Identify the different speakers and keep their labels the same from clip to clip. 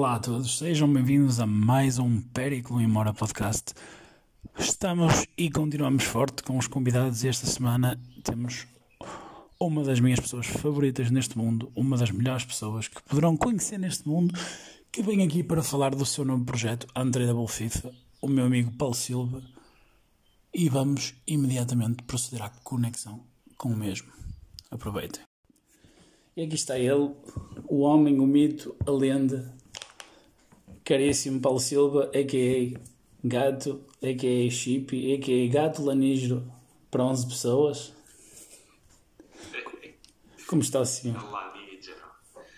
Speaker 1: Olá a todos, sejam bem-vindos a mais um Périclo em Mora Podcast. Estamos e continuamos forte com os convidados e esta semana temos uma das minhas pessoas favoritas neste mundo, uma das melhores pessoas que poderão conhecer neste mundo, que vem aqui para falar do seu novo projeto, André Double FIFA, o meu amigo Paulo Silva, e vamos imediatamente proceder à conexão com o mesmo. Aproveitem. E aqui está ele, o homem, o mito, a lenda, caríssimo Paulo Silva, a.k.a. Gato, a.k.a. Chip, a.k.a. Gato Lanígero para 11 pessoas. Como está o senhor?
Speaker 2: Olá, Ninja.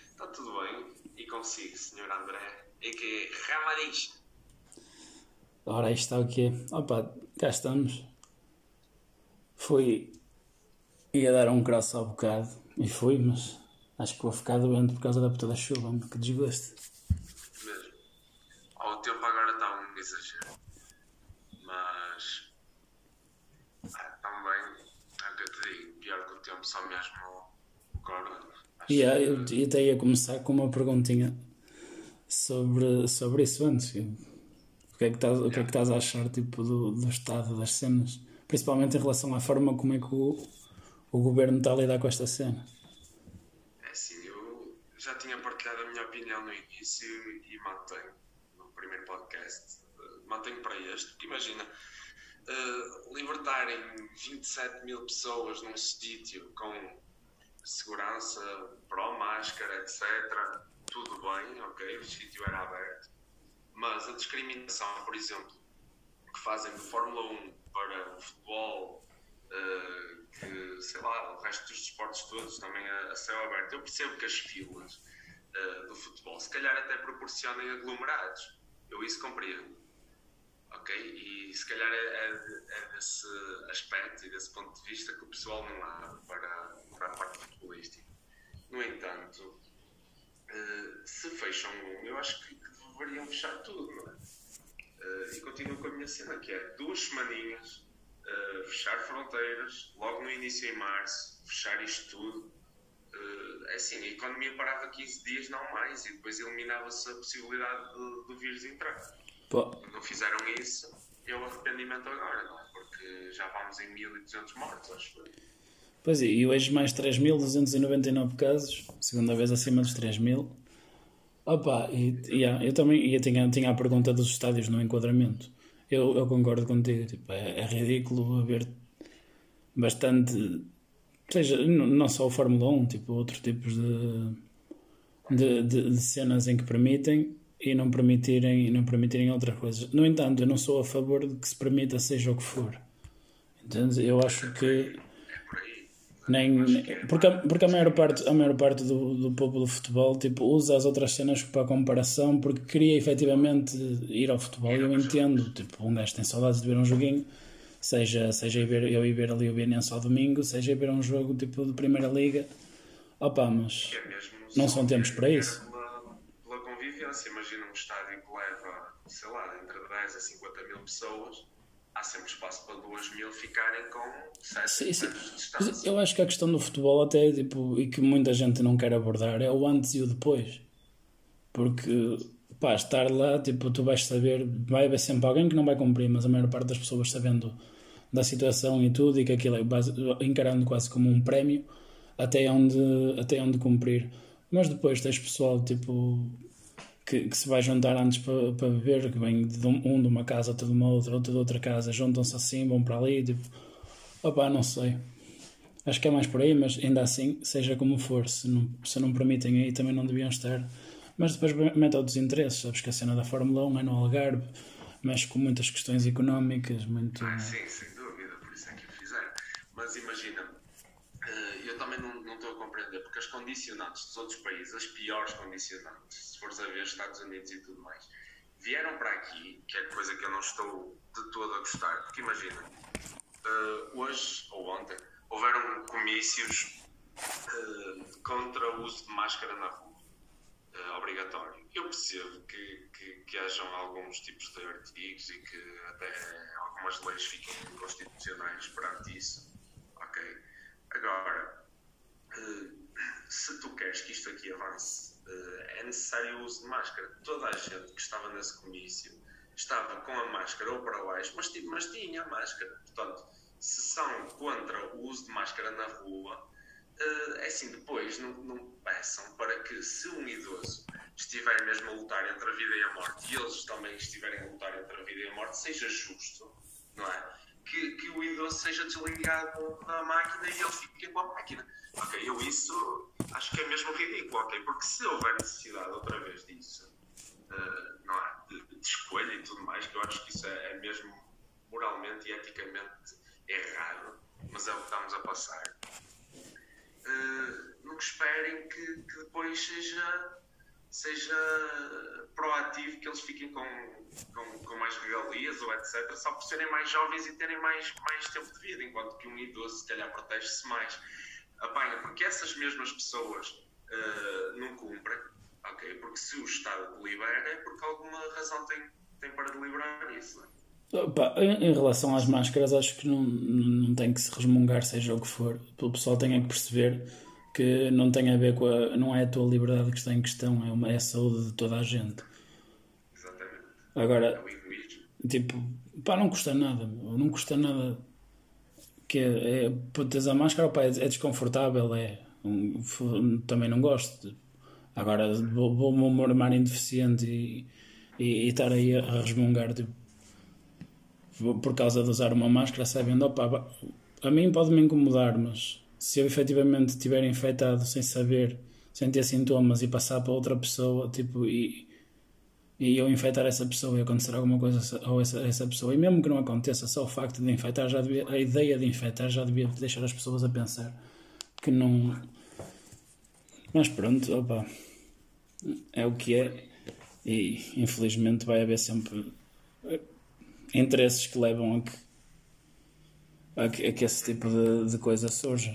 Speaker 2: Está tudo bem? E consigo, Sr. André? A.k.a. Ramadiz.
Speaker 1: Ora, aí está o quê? Opa, cá estamos. Fui. ia dar um cross ao bocado, e fui, mas acho que vou ficar doente por causa da puta da chuva, que desgosto.
Speaker 2: Tempo agora está um exagero. Mas. Ah, também. É o que eu te digo. Pior que o tempo, só mesmo o corona.
Speaker 1: E ah,
Speaker 2: que-
Speaker 1: eu, eu até ia começar com uma perguntinha sobre, sobre isso antes. O que é que estás, o que é que estás a achar tipo, do, do estado das cenas? Principalmente em relação à forma como é que o, o governo está a lidar com esta cena.
Speaker 2: É assim, eu já tinha partilhado a minha opinião no início e mantenho primeiro podcast. eh, Mantenho para este, porque imagina, eh, libertarem 27 mil pessoas num sítio com segurança, pró máscara, etc. Tudo bem, ok, o sítio era aberto. Mas a discriminação, por exemplo, que fazem de Fórmula 1 para o futebol, eh, que sei lá, o resto dos desportos todos também a, a céu aberto. Eu percebo que as filas eh, do futebol se calhar até proporcionem aglomerados. Eu isso compreendo. Ok? E se calhar é, é- é desse aspecto e desse ponto de vista que o pessoal não há para, para a parte futebolística. No entanto, eh, se fecham um, eu acho que, deveriam fechar tudo, não é? Eh, e continuo com a minha cena, que é duas semaninhas, eh, fechar fronteiras, logo no início em março, fechar isto tudo. É assim, a economia parava 15 dias, não mais, e depois eliminava-se a possibilidade do, vírus entrar.
Speaker 1: Pô,
Speaker 2: Não fizeram isso, é o arrependimento agora, não é? Porque já vamos em 1200 mortos, acho eu.
Speaker 1: Pois é, e hoje mais 3.299 casos, segunda vez acima dos 3.000. Opa, e, eu também e eu tinha, tinha a pergunta dos estádios no enquadramento. Eu, eu concordo contigo, tipo, é, é ridículo haver bastante. Seja, não só o Fórmula 1, tipo, outros tipos de, de, de, de cenas em que permitem e não permitirem, não permitirem outras coisas. No entanto, eu não sou a favor de que se permita seja o que for. Entendes? Eu acho que nem, porque, a- porque a maior parte, a maior parte do, do povo do futebol tipo, usa as outras cenas para comparação porque queria efetivamente ir ao futebol. Eu entendo, tipo, um gajo tem saudades de ver um joguinho, seja, seja ir ver, eu ir ver ali o Benense ao domingo, seja ir ver um jogo tipo de Primeira Liga. Opa, mas
Speaker 2: é
Speaker 1: Não são tempos para isso.
Speaker 2: Pela, pela convivência, imagina um estádio que leva, sei lá, entre 10 a 50 mil pessoas, há sempre espaço para 2 mil ficarem com 7
Speaker 1: Sim, sim.
Speaker 2: de distância.
Speaker 1: eu acho que a questão do futebol até tipo, e que muita gente não quer abordar é o antes e o depois. Porque pá, estar lá, tipo, tu vais saber, vai haver sempre alguém que não vai cumprir, mas a maior parte das pessoas sabendo da situação e tudo, e que aquilo é base- encarando quase como um prémio até onde, até onde cumprir. Mas depois tens pessoal tipo que, que se vai juntar antes para, para beber, que vem de um, um de uma casa, outro de uma outra, outro de outra casa, juntam-se assim, vão para ali, tipo, opá, não sei. Acho que é mais por aí, mas ainda assim, seja como for, se não, se não permitem aí, também não deviam estar. Mas depois mete outros interesses, sabes que a cena da Fórmula 1 é no Algarve, mexe com muitas questões económicas, muito.
Speaker 2: Ah, sim, sem dúvida, por isso é que o fizeram. Mas imagina, eh, eu também não, não estou a compreender, porque as condicionantes dos outros países, as piores condicionantes, se fores a ver Estados Unidos e tudo mais, vieram para aqui, que é coisa que eu não estou de todo a gostar, porque imagina, eh, hoje ou ontem houveram comícios eh, contra o uso de máscara na rua obrigatório. Eu percebo que, que, que hajam alguns tipos de artigos e que até algumas leis fiquem inconstitucionais perante isso. Agora, eh, se tu queres que isto aqui avance, uh, é necessário o uso de máscara. Toda a gente que estava nesse comício estava com a máscara ou para baixo, mas, mas tinha a máscara. Portanto, se são contra o uso de máscara na rua, uh, é assim, depois não, não peçam para que se um idoso estiver mesmo a lutar entre a vida e a morte e eles também estiverem a lutar entre a vida e a morte, seja justo, não é? Que, que o idoso seja desligado da máquina e ele fique com a máquina. Ok, eu isso acho que é mesmo ridículo, ok? Porque se houver necessidade outra vez disso, uh, não é? De, de, escolha e tudo mais, que eu acho que isso é, é mesmo moralmente e eticamente errado, mas é o que estamos a passar. Uh, não esperem que, que depois seja seja proativo, que eles fiquem com, com, com, mais regalias ou etc., só por serem mais jovens e terem mais, mais tempo de vida, enquanto que um idoso se calhar protege-se mais. Apanha, porque essas mesmas pessoas uh, não cumprem, ok? Porque se o Estado delibera é porque alguma razão tem, tem para deliberar isso.
Speaker 1: É? Opa, em, relação às máscaras, acho que não, não tem que se resmungar, seja o que for. O pessoal tem que perceber que não tem a ver com a. não é a tua liberdade que está em questão, é, uma, é a saúde de toda a gente. Agora, tipo, pá, não custa nada, não custa nada. Que é, é teres a máscara, pá, é, é desconfortável, é. Um, também não gosto. Agora vou-me vou mormar indeficiente e, e, e, estar aí a, resmungar, tipo, por causa de usar uma máscara, sabendo, opa, a mim pode-me incomodar, mas se eu efetivamente estiver infectado sem saber, sem ter sintomas e passar para outra pessoa, tipo, e, e eu infectar essa pessoa e acontecer alguma coisa ou essa, essa pessoa, e mesmo que não aconteça, só o facto de infectar já devia, a ideia de infectar já devia deixar as pessoas a pensar que não. Mas pronto, opa, é o que é, e infelizmente vai haver sempre interesses que levam a que, a que, a que esse tipo de, de coisa surja.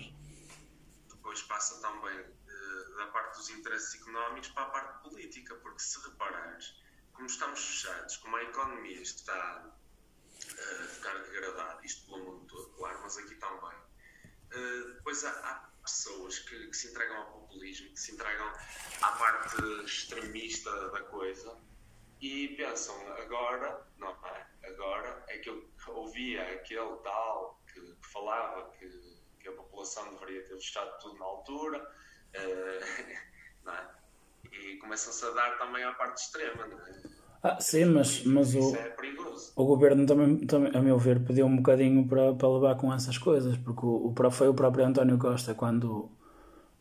Speaker 2: porque se reparares, como estamos fechados, como a economia está uh, a ficar degradada, isto pelo mundo todo, claro, mas aqui também, depois há, há pessoas que, que, se entregam ao populismo, que se entregam à parte extremista da coisa e pensam, agora, não é? Agora é que eu ouvia aquele tal que, que falava que, que, a população deveria ter fechado tudo na altura, uh, começam-se a dar também à parte extrema, não é?
Speaker 1: Ah, sim, mas, mas o,
Speaker 2: é
Speaker 1: o governo também, também, a meu ver, pediu um bocadinho para, para levar com essas coisas, porque o, o, foi o próprio António Costa quando,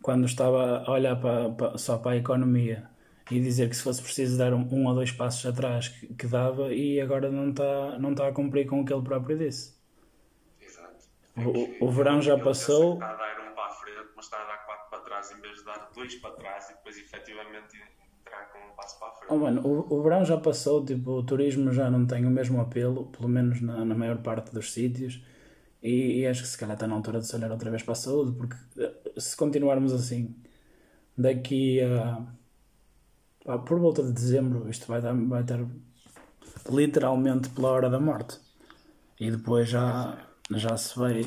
Speaker 1: quando estava a olhar para, para, só para a economia e dizer que se fosse preciso dar um, um ou dois passos atrás que, que, dava e agora não está, não está a cumprir com o que ele próprio disse.
Speaker 2: Exato.
Speaker 1: O, o verão já passou.
Speaker 2: Está a dar um para a frente, mas está a dar quatro para trás em vez de dar dois para trás e depois efetivamente com um passo para a frente.
Speaker 1: Oh, mano, o, o verão já passou, tipo, o turismo já não tem o mesmo apelo, pelo menos na, na maior parte dos sítios. E, e, acho que se calhar está na altura de se olhar outra vez para a saúde, porque eh, se continuarmos assim, daqui a. Por volta de dezembro, isto vai, dar, vai estar literalmente pela hora da morte. E depois já, já se vai.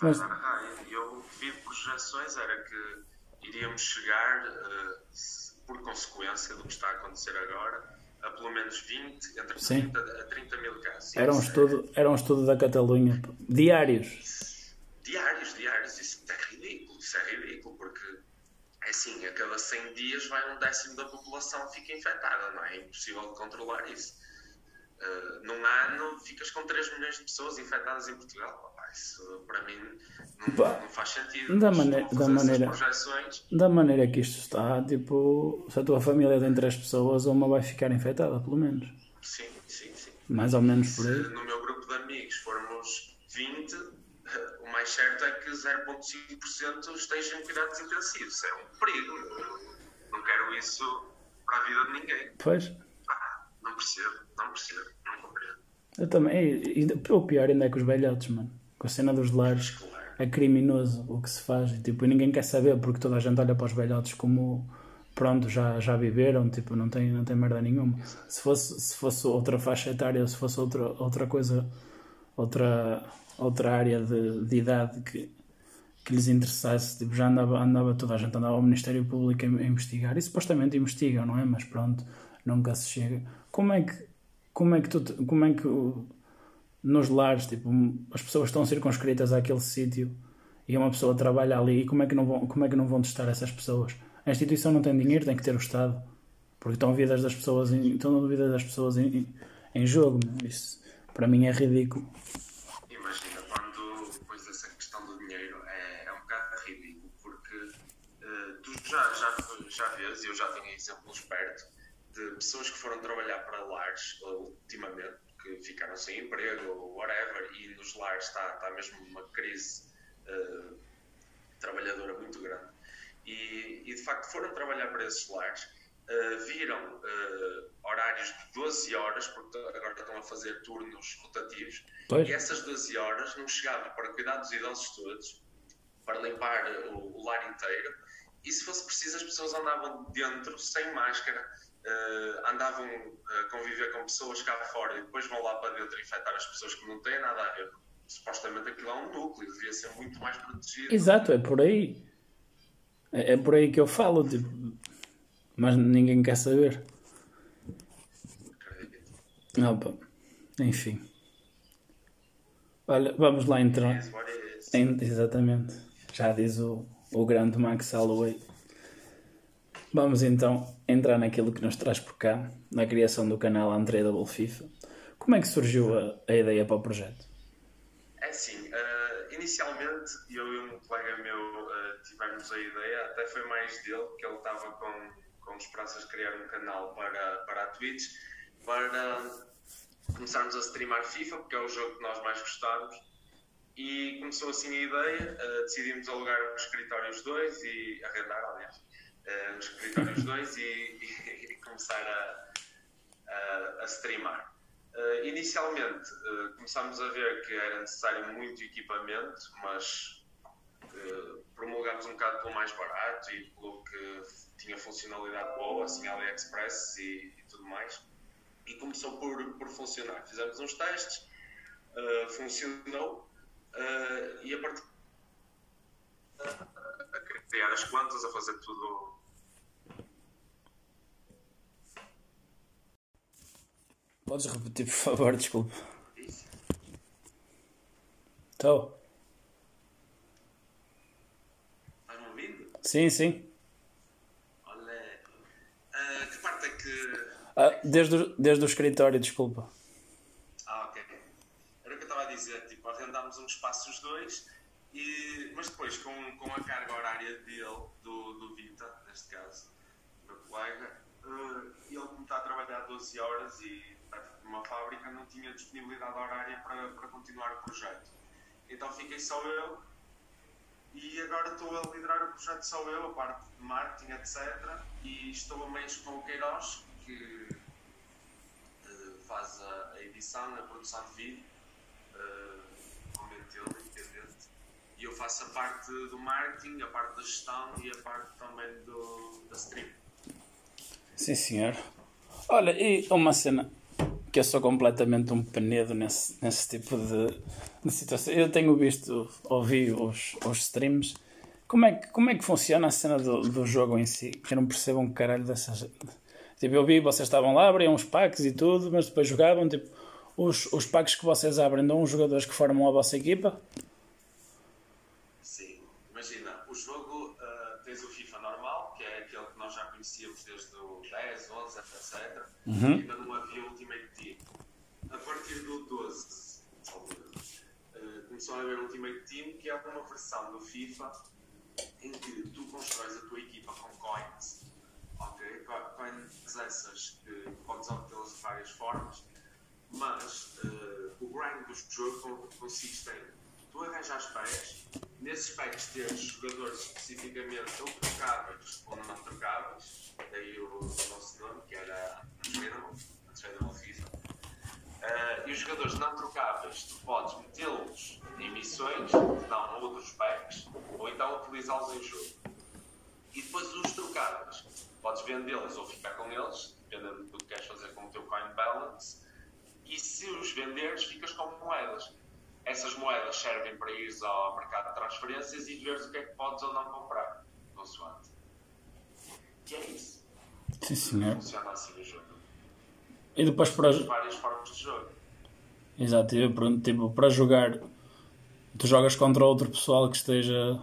Speaker 2: Mas... Ah, eu vi projeções, era que iríamos chegar, uh, por consequência do que está a acontecer agora, a pelo menos 20, entre Sim. 30 a 30 mil casos.
Speaker 1: Era um, estudo, era um estudo da Catalunha. Diários.
Speaker 2: Diários, diários. Isso é ridículo. Isso é ridículo, porque é assim, a cada 100 dias vai um décimo da população fica infectada, não é? É impossível de controlar isso. Uh, num ano ficas com 3 milhões de pessoas infectadas em Portugal isso para mim não, não faz sentido.
Speaker 1: Da, maneira, da, maneira, da maneira que isto está, tipo, se a tua família tem três pessoas, uma vai ficar infectada, pelo menos.
Speaker 2: Sim, sim, sim.
Speaker 1: Mais ou menos por aí.
Speaker 2: Se no meu grupo de amigos formos 20, o mais certo é que 0,5% estejam em cuidados intensivos. É um perigo. Não quero isso para a vida de ninguém.
Speaker 1: Pois.
Speaker 2: Ah, não percebo, não percebo, não compreendo.
Speaker 1: Eu também. E, e, o pior ainda é que os velhotes, mano com a cena dos lares é criminoso o que se faz tipo, e ninguém quer saber porque toda a gente olha para os velhotes como pronto, já, já viveram, tipo, não tem, não tem merda nenhuma. Se fosse, se fosse outra faixa etária, se fosse outra, outra coisa, outra, outra área de, de idade que, que lhes interessasse, tipo, já andava, andava toda a gente andava ao Ministério Público a, a investigar e supostamente investigam, não é? Mas pronto, nunca se chega. Como é que, como é que tu, como é que nos lares, tipo, as pessoas estão circunscritas àquele sítio e uma pessoa trabalha ali e como é que não vão, como é que não vão testar essas pessoas? A instituição não tem dinheiro, tem que ter o Estado. Porque estão vidas das pessoas em, estão vidas das pessoas em, em jogo. Isso para mim é ridículo.
Speaker 2: Imagina, quando depois essa questão do dinheiro é, é um bocado ridículo, porque uh, tu já, já, já vês, eu já tenho exemplos perto, de pessoas que foram trabalhar para lares ultimamente, que ficaram sem emprego ou whatever, e nos lares está, está mesmo uma crise uh, trabalhadora muito grande. E, e de facto foram trabalhar para esses lares uh, viram uh, horários de 12 horas, porque agora estão a fazer turnos rotativos, pois. e essas 12 horas não chegavam para cuidar dos idosos todos, para limpar o, o lar inteiro, e se fosse preciso as pessoas andavam dentro, sem máscara, uh, andavam a conviver com pessoas cá fora e depois vão lá para dentro infectar as pessoas que não têm nada a ver. Supostamente aquilo é um núcleo, devia ser muito mais protegido.
Speaker 1: Exato, é por aí. É, é por aí que eu falo. Tipo, mas ninguém quer saber. Opa. Enfim. Olha, vamos lá entrar. Exatamente. Já diz o, o grande Max Holloway. Vamos então entrar naquilo que nos traz por cá, na criação do canal Untradeable FIFA. Como é que surgiu a, a ideia para o projeto?
Speaker 2: É assim, uh, inicialmente eu e um colega meu uh, tivemos a ideia, até foi mais dele, que ele estava com com esperanças de criar um canal para, para a Twitch, para começarmos a streamar FIFA, porque é o jogo que nós mais gostamos. E começou assim a ideia, uh, decidimos alugar os escritórios 2 e arrendar, aliás, uh, os escritórios 2 e, e, e, começar a, a, a streamar. Uh, inicialmente uh, começámos a ver que era necessário muito equipamento, mas uh, promulgámos um bocado pelo mais barato e pelo que tinha funcionalidade boa, assim AliExpress e, e tudo mais. E começou por, por funcionar. Fizemos uns testes, funcionou e a partir a criar as contas, a fazer tudo.
Speaker 1: Podes repetir, por favor, desculpa. Estou.
Speaker 2: Estás-me ouvindo?
Speaker 1: Sim, sim.
Speaker 2: Ah,
Speaker 1: desde, o, desde o escritório, desculpa.
Speaker 2: Ah, ok. Era o que eu estava a dizer, tipo, arrendámos um espaço os dois, e, mas depois com, com a carga horária dele, do, do Vita, neste caso, meu colega, uh, ele está a trabalhar 12 horas e numa fábrica não tinha disponibilidade horária para, para continuar o projeto. Então fiquei só eu e agora estou a liderar o projeto só eu, a parte de marketing, etc. E estou a meios com o Queiroz, que uh, faz a, a, edição, a produção de vídeo, uh, ele, independente. E eu faço a parte do marketing, a parte da gestão e a parte também do, da stream.
Speaker 1: Sim, senhor. Olha, e uma cena que eu sou completamente um penedo nesse, nesse tipo de, de situação. Eu tenho visto, ouvi os, os streams. Como é, que, como é que funciona a cena do, do jogo em si? Que eu não percebo um caralho dessas, Tipo, eu vi, vocês estavam lá, abriam os packs e tudo, mas depois jogavam, tipo, os, os packs que vocês abrem dão os jogadores que formam a vossa equipa?
Speaker 2: Sim, imagina, o jogo, uh, tens o FIFA normal, que é aquele que nós já conhecíamos desde o 10, 11, etc. Uhum. Ainda não havia Ultimate partir do 12, uh, começou a haver Ultimate Team, que é uma versão do FIFA em que tu constróis a tua equipa com coins ok? Coins essas que podes obtê-las de várias formas, mas uh, o grind do jogo consiste em tu arranjas packs, nesses packs teres jogadores especificamente ou trocáveis ou não trocáveis, daí o, o nosso nome, que era Untradeable, Untradeable FIFA. Uh, e os jogadores não trocáveis, tu podes metê-los em missões dão outros packs ou então utilizá-los em jogo. E depois os trocáveis, podes vendê-los ou ficar com eles, dependendo do que queres fazer com o teu coin balance. E se os venderes, ficas com moedas. essas moedas servem para ir ao mercado de transferências e veres o que é que podes ou não comprar, consoante. E é isso.
Speaker 1: Sim, senhor.
Speaker 2: Funciona assim o jogo.
Speaker 1: E depois para.
Speaker 2: Várias formas de jogo.
Speaker 1: Exato, eu pergunto, tipo, para jogar, tu jogas contra outro pessoal que esteja.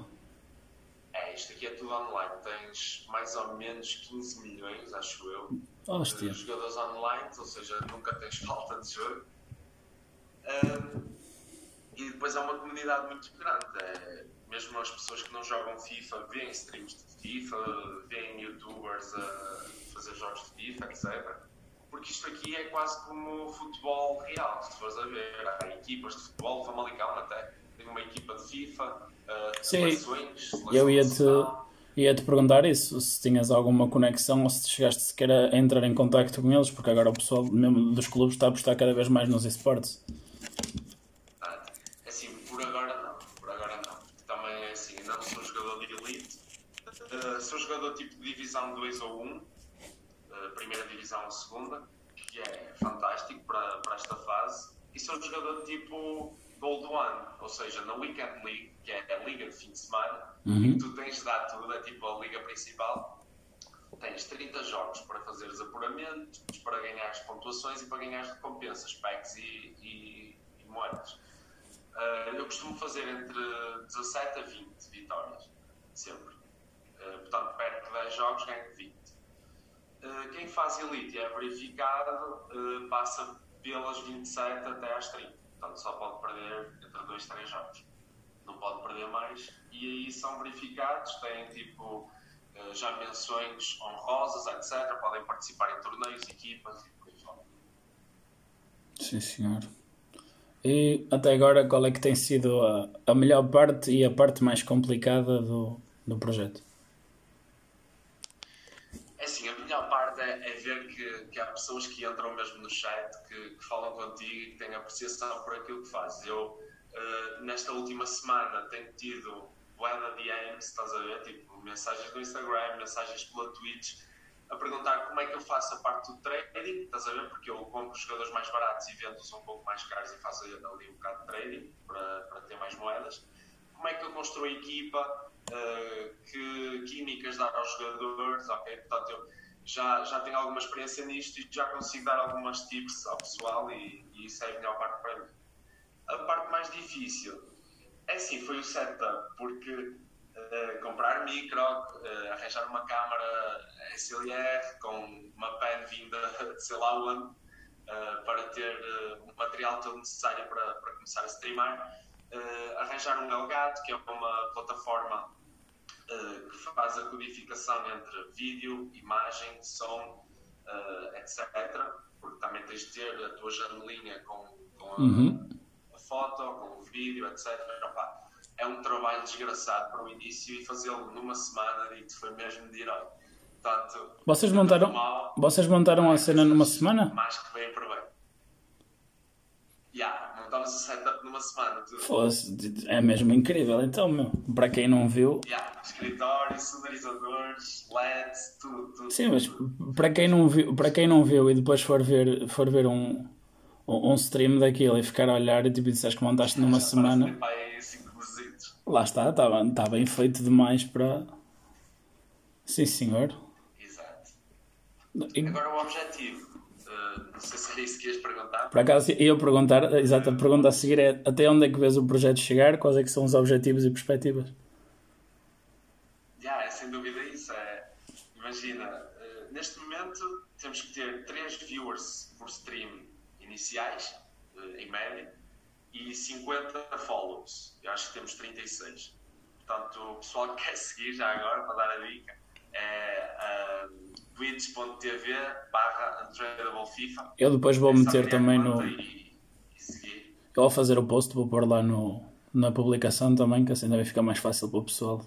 Speaker 2: É, isto aqui é tudo online. Tens mais ou menos 15 milhões, acho eu,
Speaker 1: Hostia.
Speaker 2: de jogadores online, ou seja, nunca tens falta de jogo. Ahm, e depois é uma comunidade muito grande. É, mesmo as pessoas que não jogam FIFA veem streams de FIFA, veem youtubers a fazer jogos de FIFA, etc. Porque isto aqui é quase como futebol real, se fores a ver. Há equipas de futebol, Famalicão até. Tem uma equipa de FIFA,
Speaker 1: Sim,
Speaker 2: seleções,
Speaker 1: Eu ia-te ia -te perguntar isso, se tinhas alguma conexão ou se chegaste sequer a entrar em contacto com eles, porque agora o pessoal mesmo dos clubes está a apostar cada vez mais nos esportes.
Speaker 2: Ah, Assim, por agora não, por agora não. Também é assim, não sou jogador de elite, Uh, sou jogador tipo de divisão 2 ou 1, uh, ou segunda, que é fantástico para, para esta fase, e sou jogador tipo Gold One, ou seja, na Weekend League, que é a liga de fim de semana, em que tu tens de dar tudo, é tipo a liga principal, tens 30 jogos para fazeres apuramentos, para ganhares pontuações e para ganhares recompensas, packs e, e, e moedas. Uh, eu costumo fazer entre 17 a 20 vitórias, sempre. Uh, portanto, perto de 10 jogos, ganho 20. Uh, quem faz elite é verificado uh, passa pelas 27 até às 30. Portanto, só pode perder entre 2 e 3 jogos. Não pode perder mais. E aí são verificados, têm tipo uh, já menções honrosas, etc. Podem participar em torneios, equipas e por aí fora.
Speaker 1: Sim, senhor. E até agora, qual é que tem sido a, a melhor parte e a parte mais complicada do, do projeto?
Speaker 2: É assim, a melhor parte é, é ver que, que há pessoas que entram mesmo no chat, que, que falam contigo e que têm apreciação por aquilo que fazes. Eu, eh, nesta última semana, tenho tido bué de DMs, estás a ver? Tipo, mensagens no Instagram, mensagens pela Twitch, a perguntar como é que eu faço a parte do trading, estás a ver? Porque eu compro jogadores mais baratos e vendo-os um pouco mais caros e faço ali um bocado de trading para, para ter mais moedas. Como é que eu construo a equipa? Uh, que químicas dar aos jogadores, ok? Portanto, eu já, já tenho alguma experiência nisto e já consigo dar algumas tips ao pessoal e, e isso é a melhor parte para mim. A parte mais difícil é sim, foi o setup, porque uh, comprar micro, uh, arranjar uma câmara SLR com uma pen vinda de sei lá onde, para ter o material todo necessário para, para começar a streamar. arranjar um Elgato, que é uma plataforma Uh, que faz a codificação entre vídeo, imagem, som, uh, etc. Porque também tens de ter a tua janelinha com, com a,
Speaker 1: Uhum.
Speaker 2: a foto, com o vídeo, etc. Opa, é um trabalho desgraçado para o início e fazê-lo numa semana digo foi mesmo de herói. Portanto,
Speaker 1: Vocês montaram,
Speaker 2: mal,
Speaker 1: vocês montaram a cena numa semana?
Speaker 2: Mais que bem para bem. Yeah, montamos o setup numa semana. Tudo.
Speaker 1: Fosse, é mesmo incrível. Então, meu, para quem não viu,
Speaker 2: Yeah, escritório, sonorizadores, LEDs, tudo, tudo.
Speaker 1: sim, mas para quem não viu, para quem não viu e depois for ver, for ver um, um stream daquilo e ficar a olhar e tipo disseste que montaste numa
Speaker 2: Já
Speaker 1: semana,
Speaker 2: cruzitos.
Speaker 1: lá está, está está bem feito demais para. Sim, senhor.
Speaker 2: Exato.
Speaker 1: E,
Speaker 2: Agora o objetivo. Não sei se era isso que ias perguntar.
Speaker 1: por acaso, ia perguntar, a exata pergunta a seguir é até onde é que vês o projeto chegar, quais é que são os objetivos e perspectivas?
Speaker 2: Já, é sem dúvida isso. É, imagina, eh, neste momento temos que ter 3 viewers por stream iniciais, eh, em média, e 50 follows. Eu acho que temos 36. Portanto, o pessoal que quer seguir já agora, para dar a dica, é uh, twitch.tv barra FIFA.
Speaker 1: Eu depois vou meter também no.
Speaker 2: E, e.
Speaker 1: Eu ao fazer o post vou pôr lá no, na publicação também, que assim também fica mais fácil para o pessoal.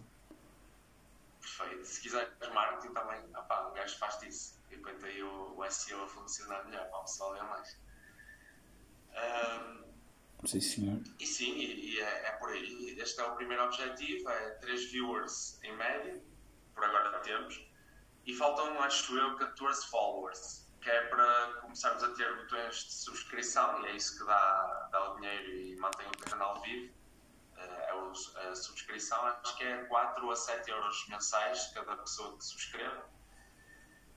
Speaker 2: Perfeito. Se quiseres marketing também, opá, um gajo faz disso. E depois aí o, o SEO a funcionar melhor para o pessoal ver mais. Ahm,
Speaker 1: Sim, senhor.
Speaker 2: e sim, e, e é, é por aí. Este é o primeiro objetivo, é 3 viewers em média, por agora temos. E faltam, acho eu, 14 followers. que é para começarmos a ter botões de subscrição e é isso que dá, dá o dinheiro e mantém o canal vivo. Eh, é a subscrição, acho que é 4 a 7 euros mensais cada pessoa que subscreva.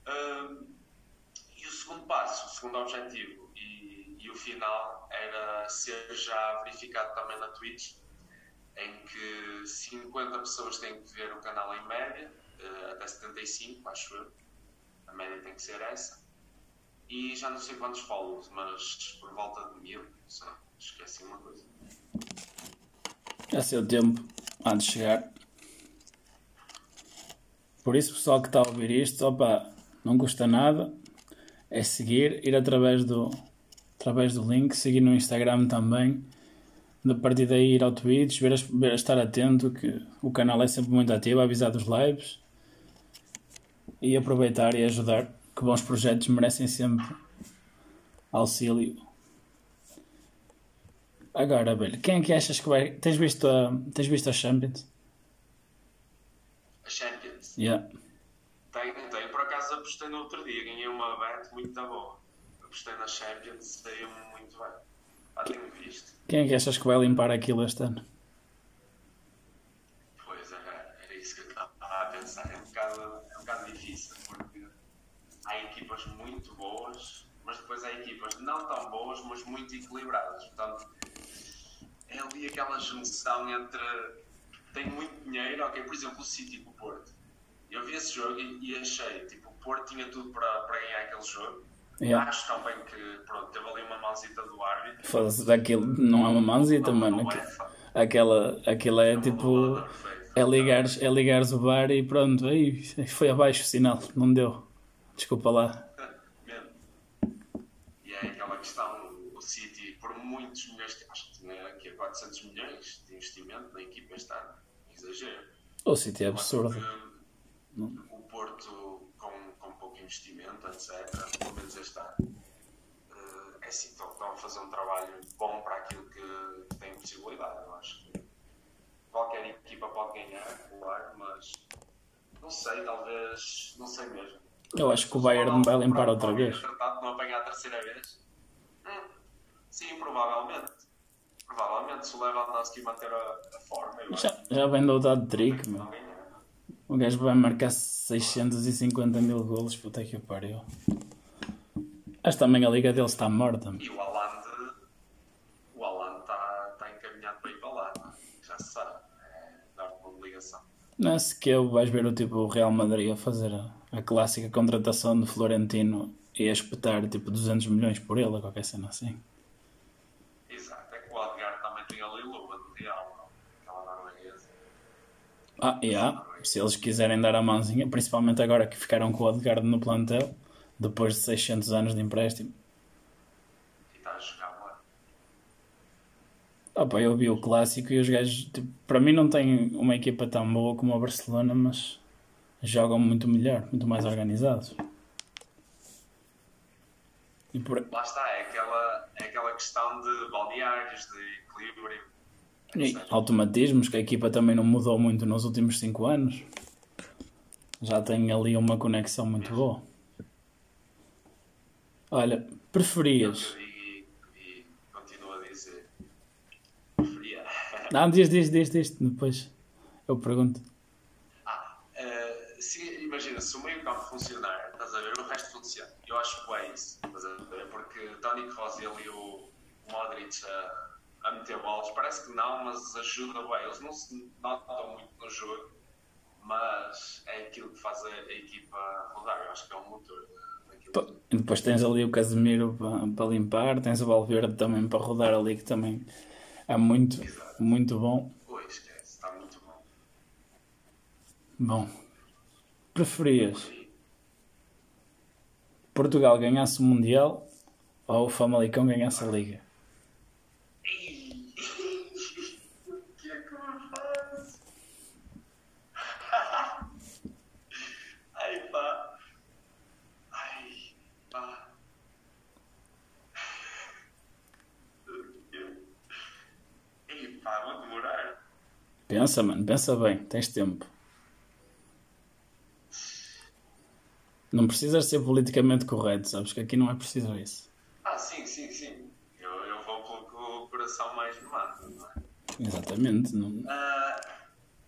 Speaker 2: Uh, e o segundo passo, o segundo objetivo e, e, o final era ser já verificado também na Twitch, em que 50 pessoas têm que ver o canal em média, uh, até 75, acho eu. A média tem que ser essa. E já não sei quantos follows, mas por volta de mil, sei, esqueci uma coisa.
Speaker 1: É seu tempo, antes de chegar. Por isso, pessoal que está a ouvir isto, opa, não custa nada. É seguir, ir através do, através do link, seguir no Instagram também. De partir daí ir ao Twitch, ver, ver, estar atento, que o canal é sempre muito ativo, avisar dos lives. E aproveitar e ajudar, que bons projetos merecem sempre auxílio. Agora, velho, quem é que achas que vai. Tens visto a, tens visto a Champions?
Speaker 2: A Champions?
Speaker 1: Yeah
Speaker 2: apostei no outro dia, ganhei uma bet muito da boa. Apostei na Champions, saiu muito bem. Ah, tenho visto.
Speaker 1: Quem é que achas que vai limpar aquilo este ano?
Speaker 2: Pois, era, era isso que eu estava a pensar. É um, bocado, é um bocado difícil, porque há equipas muito boas, mas depois há equipas não tão boas, mas muito equilibradas. Portanto, é ali aquela junção entre. Tem muito dinheiro, ok? Por exemplo, o City com o Porto. Eu vi esse jogo e, e achei, tipo, Porto tinha tudo para, para ganhar aquele jogo. Yeah. Acho também que pronto, teve ali uma mãozita do árbitro.
Speaker 1: Foda-se, não é uma mãozita, mano. aquela, aquela é tipo. É ligares, é ligares o bar e pronto, aí foi abaixo o sinal, não deu. Desculpa lá.
Speaker 2: E é aquela questão, o City, por muitos milhões, acho que tinha aqui 400 milhões de investimento na equipa este ano, exagero.
Speaker 1: O City é absurdo.
Speaker 2: O Porto investimento, etc. Pelo menos este ano. Uh, é assim, estão, estão, a fazer um trabalho bom para aquilo que, que tem possibilidade. Eu acho que qualquer equipa pode ganhar, claro, mas não sei, talvez, não sei mesmo.
Speaker 1: Eu acho que o Bayern vai limpar outra vez.
Speaker 2: Tratado de não apanhar a terceira vez? Hum, sim, provavelmente. Provavelmente, se o Lewandowski manter a, a forma.
Speaker 1: Já, já vem do dado trick, meu. O gajo vai marcar 650 mil golos, puta que pariu. Acho também a liga dele está morta.
Speaker 2: E o Haaland, o Haaland está, está encaminhado para ir para lá, é? já se sabe. É dar uma ligação.
Speaker 1: Não é se que eu vais ver o tipo o Real Madrid a fazer a, a clássica contratação de Florentino e a espetar tipo 200 milhões por ele, qualquer cena assim.
Speaker 2: Exato, é que o Adgar também tem ali luva do Real, aquela norueguesa.
Speaker 1: Ah, yeah se eles quiserem dar a mãozinha, principalmente agora que ficaram com o Odegaard no plantel, depois de 600 anos de empréstimo.
Speaker 2: E está a jogar.
Speaker 1: Ah, pá, eu vi o clássico e os gajos, tipo, para mim, não tem uma equipa tão boa como a Barcelona, mas jogam muito melhor, muito mais organizados.
Speaker 2: E por... Lá está, é aquela, é aquela questão de balneários, de equilíbrio
Speaker 1: e automatismos, que a equipa também não mudou muito nos últimos 5 anos. Já tem ali uma conexão muito boa. Olha, preferias.
Speaker 2: E, continuo a dizer. Preferia.
Speaker 1: Não, diz, diz, diz, diz, depois eu pergunto.
Speaker 2: Ah, uh, se, imagina, se o meio campo funcionar, estás a ver, o resto funciona. Eu acho que é isso, estás a ver? Porque Tony Kroos e ali o Modric. Uh, a meter bolas. Parece que não, mas ajuda bem. Eles não se notam muito no jogo, mas é aquilo que faz a, a equipa rodar. Eu acho que é um motor. Daquilo.
Speaker 1: Depois tens ali o Casemiro para, para limpar, tens o Valverde também para rodar ali, que também é muito, muito bom.
Speaker 2: Pois, esquece, está muito bom.
Speaker 1: Bom, preferias Portugal ganhasse o Mundial ou o Famalicão ganhasse a Liga? Pensa, mano, pensa bem, tens tempo. Não precisas ser politicamente correto, sabes que aqui não é preciso isso.
Speaker 2: Ah, sim, sim, sim. Eu, eu vou pelo que o coração mais me manda, não é?
Speaker 1: Exatamente. Não...
Speaker 2: Ah,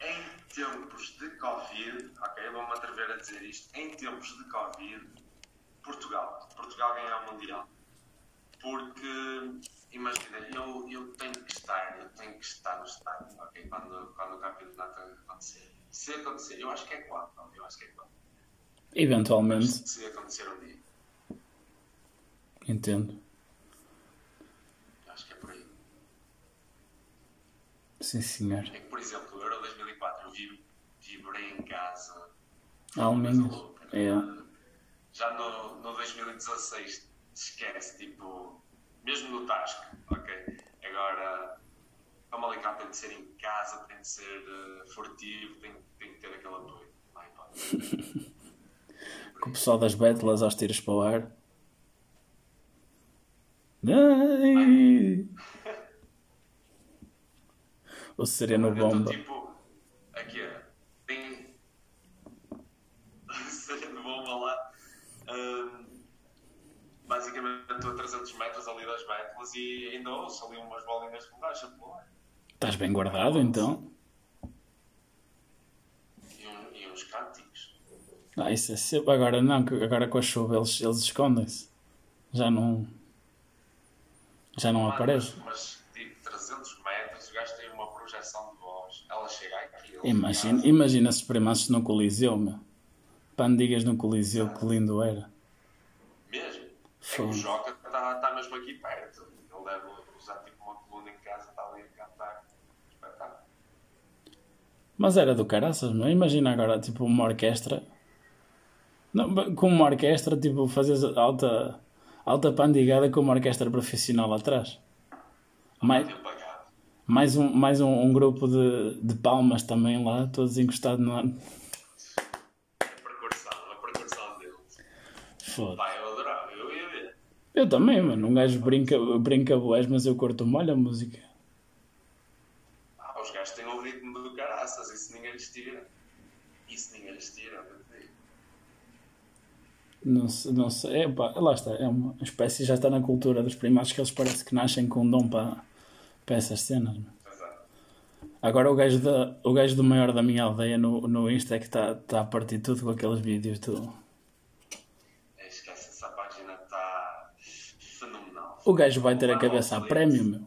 Speaker 2: em tempos de Covid, ok, vou-me atrever a dizer isto, em tempos de Covid, Portugal. Portugal ganha o Mundial. Porque, imagina, eu, eu tenho que estar, eu tenho que estar no estádio, ok, quando, quando o campeonato acontecer. Se acontecer, eu acho que é quando, eu acho que é quando.
Speaker 1: Eventualmente,
Speaker 2: Se acontecer um dia,
Speaker 1: entendo.
Speaker 2: eu acho que é por aí.
Speaker 1: Sim, senhor.
Speaker 2: É que, por exemplo, o Euro 2004 eu vi, vibrei em casa. Coisa
Speaker 1: menos.
Speaker 2: louca.
Speaker 1: É.
Speaker 2: Já no, no 2016 esquece, tipo, mesmo no Tasco, ok? Agora, o Famalicão tem de ser em casa, tem de ser eh, furtivo, tem, tem que ter aquele apoio.
Speaker 1: Com o pessoal das Betlas aos tiros para o ar. Ai! O Sereno Bomba.
Speaker 2: tipo, aqui é, tem. Sendo bomba lá. hum, basicamente, estou a 300 metros ali das Betlas e ainda ouço ali umas bolinhas de borracha pelo ar.
Speaker 1: Estás bem guardado então?
Speaker 2: E, um- e uns cânticos.
Speaker 1: Ah, isso é sempre. Agora não, agora com a chuva eles, eles escondem-se. Já não. Já não
Speaker 2: Mano,
Speaker 1: aparece.
Speaker 2: Mas, mas tipo, 300 metros, o gajo tem uma projeção de voz. Ela chega aqui.
Speaker 1: Imagina, imagina se primasses no Coliseu, meu. Pandigas no Coliseu, que lindo era.
Speaker 2: Mesmo. É que
Speaker 1: Fogo.
Speaker 2: o Joca está tá mesmo aqui perto. Ele deve usar tipo uma coluna em casa, está ali a cantar. Espetáculo.
Speaker 1: Mas era do caraças, meu. Imagina agora, tipo, uma orquestra. Não, com uma orquestra, tipo, fazes alta, alta pandigada com uma orquestra profissional atrás. Mais, mais, um, mais um, um grupo de, de palmas também lá, todos encostados no.
Speaker 2: A percussão, a percussão dele.
Speaker 1: Foda.
Speaker 2: Pá, eu adorava, eu ia ver.
Speaker 1: Eu também, mano. Um gajo brinca, brinca boés, mas eu curto molho a música.
Speaker 2: Ah, os gajos têm um ritmo do caraças, isso ninguém lhes tira. Isso ninguém lhes tira, eu te digo.
Speaker 1: Não, sei- não sei. É, pá, lá está. É uma espécie já está na cultura dos primados que eles parece que nascem com um dom para, para essas cenas.
Speaker 2: é.
Speaker 1: Agora o gajo, da, o gajo do maior da minha aldeia no, no Insta é que está tá a partir tudo com aqueles vídeos do.
Speaker 2: É, Esquece, essa página está fenomenal.
Speaker 1: O gajo vai ter a cabeça a prémio, meu.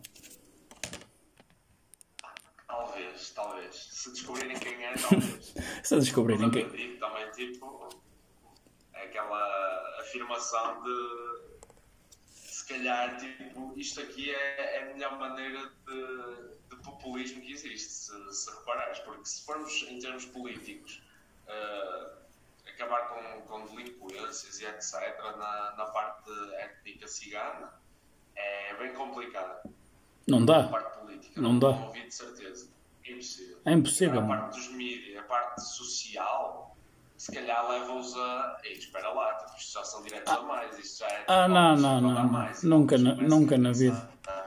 Speaker 2: Talvez, talvez. Se descobrirem quem é, talvez.
Speaker 1: Se descobrirem
Speaker 2: Mas
Speaker 1: que.
Speaker 2: eu digo também, tipo, é aquela afirmação de se calhar, tipo, isto aqui é, é a melhor maneira de, de populismo que existe, se, se reparares, porque se formos em termos políticos eh, acabar com, com delinquências e etc. na, na parte étnica cigana é bem complicado.
Speaker 1: Não
Speaker 2: A
Speaker 1: dá.
Speaker 2: parte política,
Speaker 1: Não dá.
Speaker 2: não ouvi de certeza. É impossível.
Speaker 1: É impossível.
Speaker 2: A parte dos mídias, a parte social, se calhar leva-os a. Ei, espera lá, tipo, isto já são diretos a mais, isto já é.
Speaker 1: Ah, não, não, não,
Speaker 2: dá
Speaker 1: não.
Speaker 2: mais.
Speaker 1: Nunca na- nunca na vida.
Speaker 2: ah,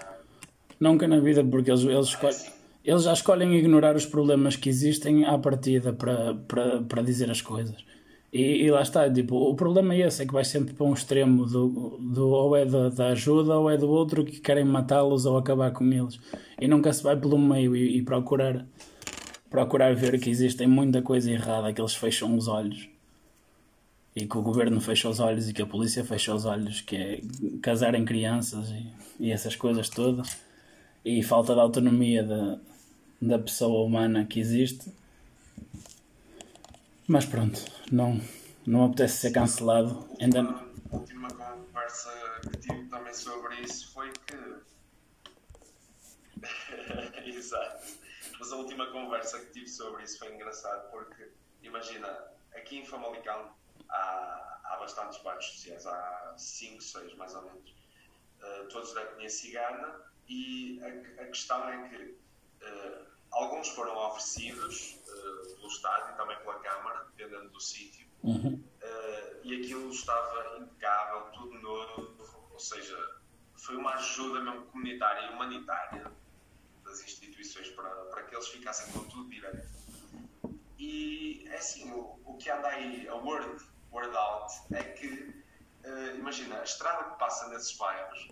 Speaker 1: Nunca na vida, porque eles, eles, escolhem,
Speaker 2: sim.
Speaker 1: eles já escolhem ignorar os problemas que existem à partida para, para, para dizer as coisas. E, e lá está, tipo, o problema é esse, é que vai sempre para um extremo do, do ou é da, da ajuda ou é do outro que querem matá-los ou acabar com eles. E nunca se vai pelo meio e, e procurar, procurar ver que existem muita coisa errada, que eles fecham os olhos. E que o governo fecha os olhos e que a polícia fecha os olhos, que é casarem crianças e, e essas coisas todas. E falta de autonomia da, da pessoa humana que existe. Mas pronto, não, não apetece ser cancelado. Ainda
Speaker 2: A última conversa que tive também sobre isso foi que. Exato. Mas a última conversa que tive sobre isso foi engraçado porque, imagina, aqui em Famalicão há, há bastantes bairros sociais, há 5, 6 mais ou menos, eh, todos da etnia cigana, e a, a questão é que eh, alguns foram oferecidos eh, pelo Estado e também pela Câmara, dependendo do sítio,
Speaker 1: Uhum.
Speaker 2: e aquilo estava impecável, tudo novo, ou seja, foi uma ajuda mesmo comunitária e humanitária das instituições para, para que eles ficassem com tudo direito. E é assim, o, o que anda aí, a Word, word out é que, uh, imagina, a estrada que passa nesses bairros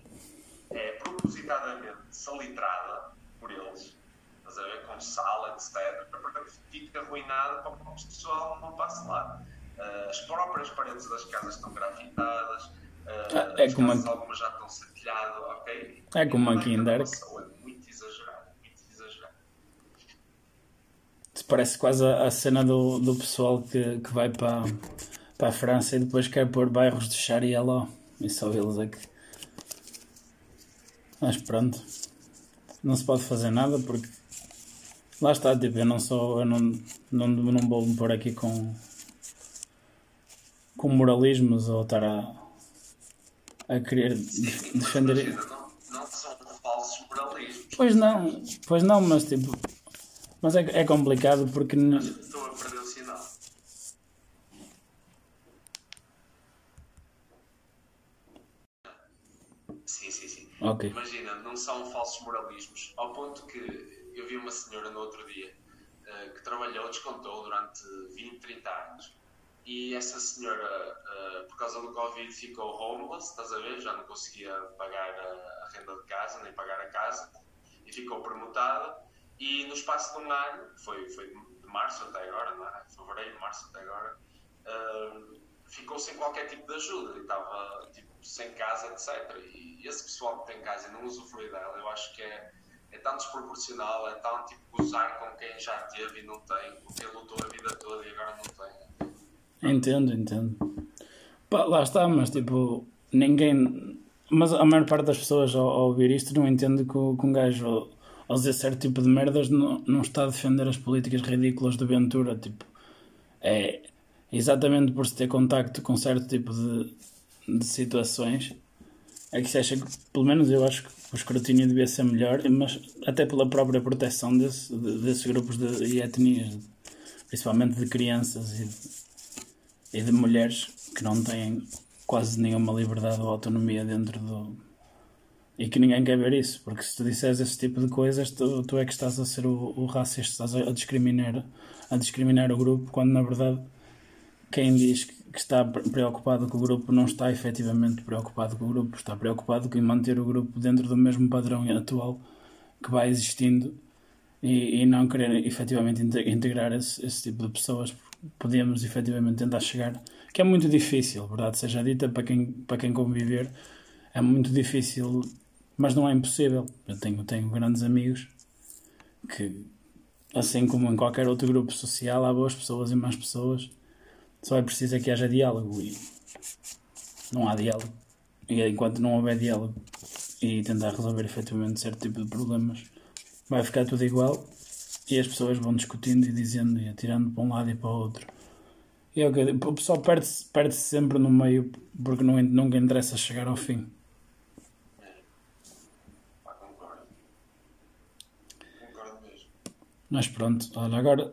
Speaker 2: é propositadamente salitrada por eles, estás a ver, com sal, etc., para que fique arruinada para que o pessoal não passe lá. Uh, as próprias paredes das casas estão grafitadas, uh,
Speaker 1: é
Speaker 2: as
Speaker 1: como
Speaker 2: casas, algumas já estão setilhadas, ok?
Speaker 1: É como aqui em
Speaker 2: Não é
Speaker 1: Derek.
Speaker 2: É muito exagerado, muito exagerado.
Speaker 1: Parece quase a, a cena do, do pessoal que, que vai para, para a França e depois quer pôr bairros de Sharia lá. E só é que. Mas pronto. Não se pode fazer nada porque. Lá está, tipo, eu não sou. Eu não, não, não vou me pôr aqui com. com moralismos ou estar a. a querer de- defender.
Speaker 2: Não, não são falsos moralismos.
Speaker 1: Pois não, pois não, mas tipo. Mas é, é complicado porque. n-
Speaker 2: Estou a perder o sinal. Sim, sim, sim.
Speaker 1: Ok.
Speaker 2: Imagina, não são falsos moralismos, ao ponto que eu vi uma senhora no outro dia eh, que trabalhou, descontou durante 20, 30 anos. E essa senhora, eh, por causa do Covid, ficou homeless, estás a ver? Já não conseguia pagar a, a renda de casa, nem pagar a casa, e ficou permutada. E no espaço de um ano, foi, foi de março até agora, não é? Fevereiro, março até agora, eh, ficou sem qualquer tipo de ajuda estava tipo, sem casa, etc. E esse pessoal que tem casa e não usufrui dela, eu acho que é, é tão desproporcional, é tão tipo gozar com quem já teve e não tem, com quem lutou a vida toda e agora não tem.
Speaker 1: Entendo, entendo. Pá, lá está, mas tipo, ninguém. Mas a maior parte das pessoas ao, ao ouvir isto não entende que, que um gajo, ao, dizer certo tipo de merdas, não, não está a defender as políticas ridículas de Ventura. Tipo, é exatamente por se ter contacto com certo tipo de, de situações é que se acha que, pelo menos eu acho que o escrutínio devia ser melhor, mas até pela própria proteção desse, de- desses grupos de, e etnias, principalmente de crianças e de, e de mulheres que não têm quase nenhuma liberdade ou autonomia dentro do. E que ninguém quer ver isso, porque se tu disseres esse tipo de coisas, tu, tu é que estás a ser o, o racista, estás a discriminar, a discriminar o grupo, quando na verdade quem diz que que está pre- preocupado com o grupo não está efetivamente preocupado com o grupo, está preocupado em manter o grupo dentro do mesmo padrão atual que vai existindo e, e não querer efetivamente inte- integrar esse, esse tipo de pessoas. Podíamos efetivamente tentar chegar, que é muito difícil, verdade seja dita, para quem, para quem conviver, é muito difícil, mas não é impossível. Eu tenho, tenho grandes amigos que, assim como em qualquer outro grupo social, há boas pessoas e más pessoas. Só é preciso é que haja diálogo e não há diálogo. E enquanto não houver diálogo e tentar resolver efetivamente certo tipo de problemas, vai ficar tudo igual e as pessoas vão discutindo e dizendo e atirando para um lado e para o outro. E é o que o pessoal perde-se perde sempre no meio porque não, nunca interessa chegar ao fim.
Speaker 2: Pá, concordo. Concordo mesmo.
Speaker 1: Mas pronto, olha, agora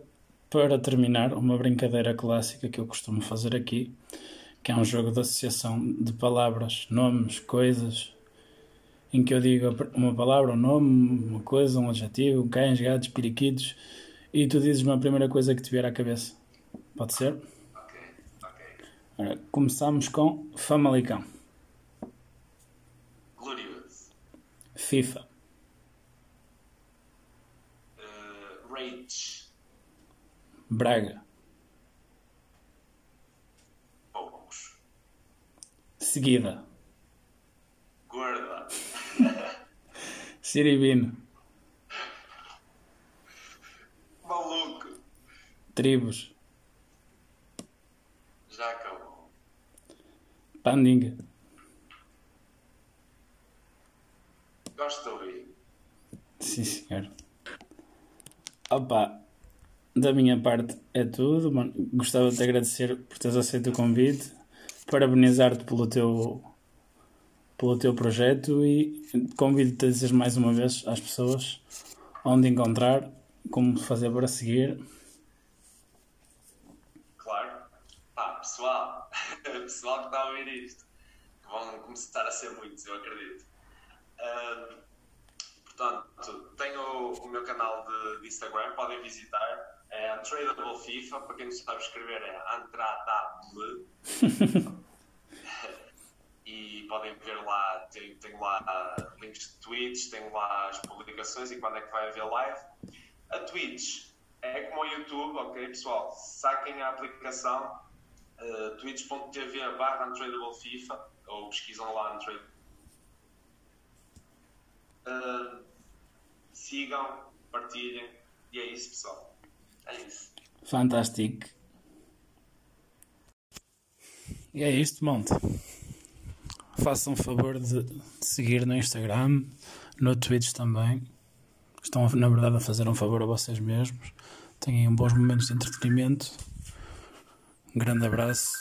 Speaker 1: para terminar, uma brincadeira clássica que eu costumo fazer aqui, que é um jogo de associação de palavras, nomes, coisas, em que eu digo uma palavra, um nome, uma coisa, um adjetivo, cães, gatos, periquitos, e tu dizes-me a primeira coisa que te vier à cabeça. Pode ser?
Speaker 2: Ok, ok.
Speaker 1: Ora, começamos com Famalicão,
Speaker 2: Glorious.
Speaker 1: FIFA,
Speaker 2: Uh, rage.
Speaker 1: Braga,
Speaker 2: Poucos.
Speaker 1: Seguida,
Speaker 2: Gorda.
Speaker 1: Siribino,
Speaker 2: Maluco.
Speaker 1: Tribos,
Speaker 2: Já acabou.
Speaker 1: Pandinga,
Speaker 2: Gosto de ouvir.
Speaker 1: Sim, senhor. Opa, da minha parte é tudo. Gostava de te agradecer por teres aceito o convite, parabenizar-te pelo teu, pelo teu projeto e convido-te a dizer mais uma vez às pessoas onde encontrar, como fazer para seguir.
Speaker 2: Claro. Pá, pessoal. pessoal que está a ouvir isto. Que vão começar a ser muitos, eu acredito. Portanto, tenho o, meu canal de, de Instagram, podem visitar. É Untradable FIFA, para quem não sabe escrever é Antradable. e podem ver lá, tem, tem lá links de tweets, tem lá as publicações e quando é que vai haver live. A Twitch é como o YouTube, ok pessoal? Saquem a aplicação uh, twitch.tv barra Untradable FIFA ou pesquisam lá Untradable. Uh, sigam, partilhem e é isso pessoal. É isso.
Speaker 1: Fantástico. E é isto, monte. Façam favor de, de seguir no Instagram, no Twitch também. Estão, na verdade, a fazer um favor a vocês mesmos. Tenham bons momentos de entretenimento. Um grande abraço